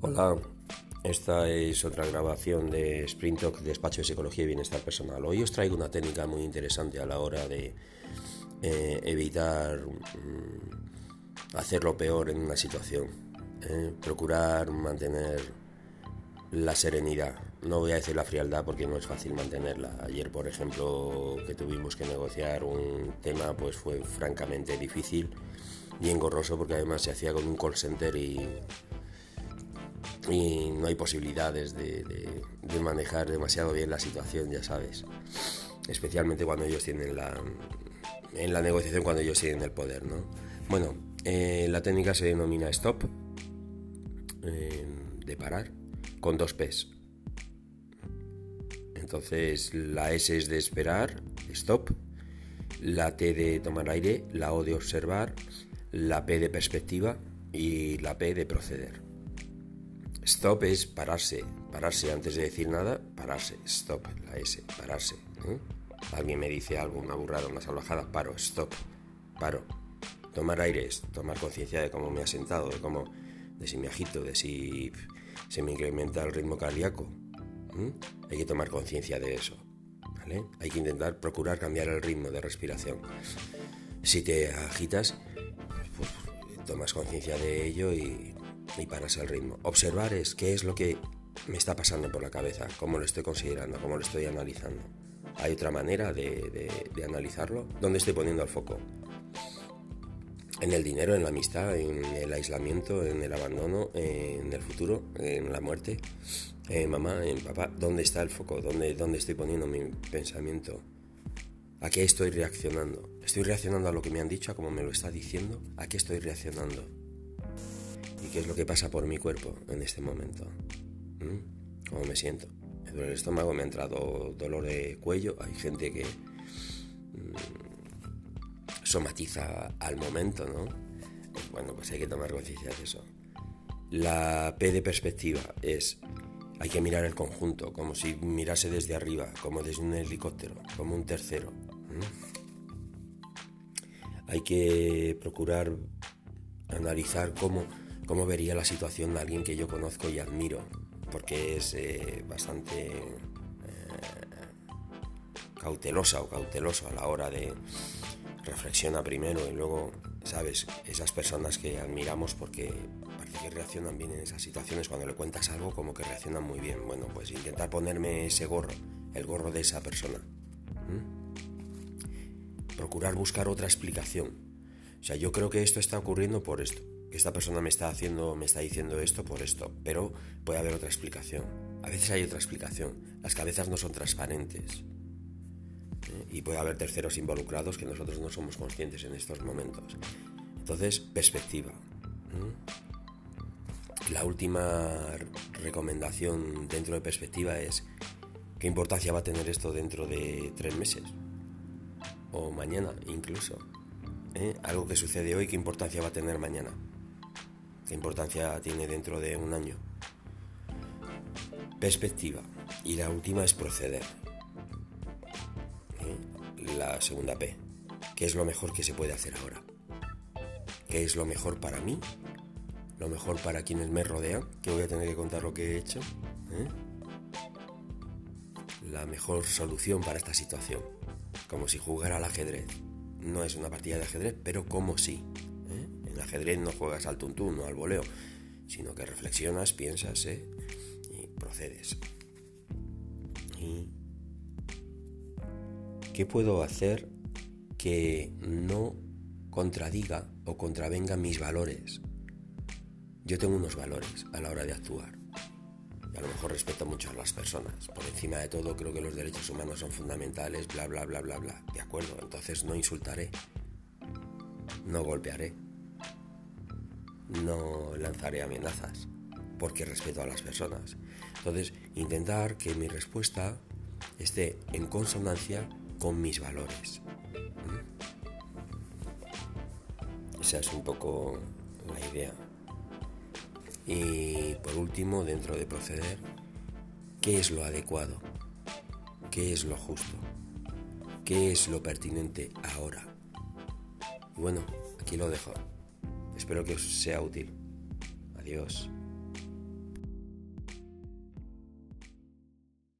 Hola, esta es otra grabación de Sprint Talk, Despacho de Psicología y Bienestar Personal. Hoy os traigo una técnica muy interesante a la hora de eh, evitar mm, hacerlo peor en una situación. Eh, procurar mantener la serenidad. No voy a decir la frialdad porque no es fácil mantenerla. Ayer, por ejemplo, que tuvimos que negociar un tema, pues fue francamente difícil y engorroso porque además se hacía con un call center y y no hay posibilidades de, manejar demasiado bien la situación, ya sabes. Especialmente cuando ellos tienen la. en la negociación, cuando ellos tienen el poder, ¿no? Bueno, eh, la técnica se denomina stop, eh, de parar, con dos P's. Entonces, la S es de esperar, stop, la T de tomar aire, la O de observar, la P de perspectiva y la P de proceder. Stop es pararse, pararse antes de decir nada, pararse, stop, la S, pararse. Alguien me dice algo, una burrada, una salvajada, paro, stop, paro. Tomar aire tomar conciencia de cómo me ha sentado, de cómo, de si me agito, de si se me incrementa el ritmo cardíaco. Hay que tomar conciencia de eso. ¿vale? Hay que intentar procurar cambiar el ritmo de respiración. Si te agitas, pues, tomas conciencia de ello y y paras el ritmo. Observar es qué es lo que me está pasando por la cabeza, cómo lo estoy considerando, cómo lo estoy analizando. ¿Hay otra manera de, analizarlo? ¿Dónde estoy poniendo el foco? En el dinero, en la amistad, en el aislamiento, en el abandono, en el futuro, en la muerte. En mamá, en papá, ¿dónde está el foco? ¿Dónde, ¿Dónde estoy poniendo mi pensamiento? ¿A qué estoy reaccionando? ¿Estoy reaccionando a lo que me han dicho, a cómo me lo está diciendo? ¿A qué estoy reaccionando? ¿Y qué es lo que pasa por mi cuerpo en este momento? ¿Mm? ¿Cómo me siento? Me duele el estómago, me ha entrado dolor de cuello. Hay gente que mm, somatiza al momento, ¿no? Bueno, pues hay que tomar conciencia de eso. La P de perspectiva es, hay que mirar el conjunto, como si mirase desde arriba, como desde un helicóptero, como un tercero. Hay que procurar analizar cómo cómo vería la situación de alguien que yo conozco y admiro, porque es eh, bastante eh, cautelosa o cauteloso a la hora de reflexiona primero y luego, sabes, esas personas que admiramos porque parece que reaccionan bien en esas situaciones, cuando le cuentas algo como que reaccionan muy bien. Bueno, pues intentar ponerme ese gorro, el gorro de esa persona. Procurar buscar otra explicación. O sea, yo creo que esto está ocurriendo por esto esta persona me está haciendo, me está diciendo esto por esto, pero puede haber otra explicación. A veces hay otra explicación. Las cabezas no son transparentes. ¿eh? Y puede haber terceros involucrados que nosotros no somos conscientes en estos momentos. Entonces, perspectiva. ¿eh? La última recomendación dentro de perspectiva es qué importancia va a tener esto dentro de tres meses o mañana incluso. ¿eh? Algo que sucede hoy, qué importancia va a tener mañana qué importancia tiene dentro de un año. Perspectiva. Y la última es proceder. ¿Eh? La segunda P. ¿Qué es lo mejor que se puede hacer ahora? ¿Qué es lo mejor para mí? ¿Lo mejor para quienes me rodean? Que voy a tener que contar lo que he hecho. ¿Eh? La mejor solución para esta situación. Como si jugara al ajedrez. No es una partida de ajedrez, pero como si ajedrez no juegas al tuntún no al voleo, sino que reflexionas, piensas ¿eh? y procedes. ¿Qué puedo hacer que no contradiga o contravenga mis valores? Yo tengo unos valores a la hora de actuar. Y a lo mejor respeto mucho a las personas. Por encima de todo creo que los derechos humanos son fundamentales, bla, bla, bla, bla, bla. De acuerdo, entonces no insultaré, no golpearé, no lanzaré amenazas porque respeto a las personas. Entonces, intentar que mi respuesta esté en consonancia con mis valores. ¿Mm? Esa es un poco la idea. Y por último, dentro de proceder, ¿qué es lo adecuado? ¿Qué es lo justo? ¿Qué es lo pertinente ahora? Y bueno, aquí lo dejo. Espero que os sea útil. Adiós.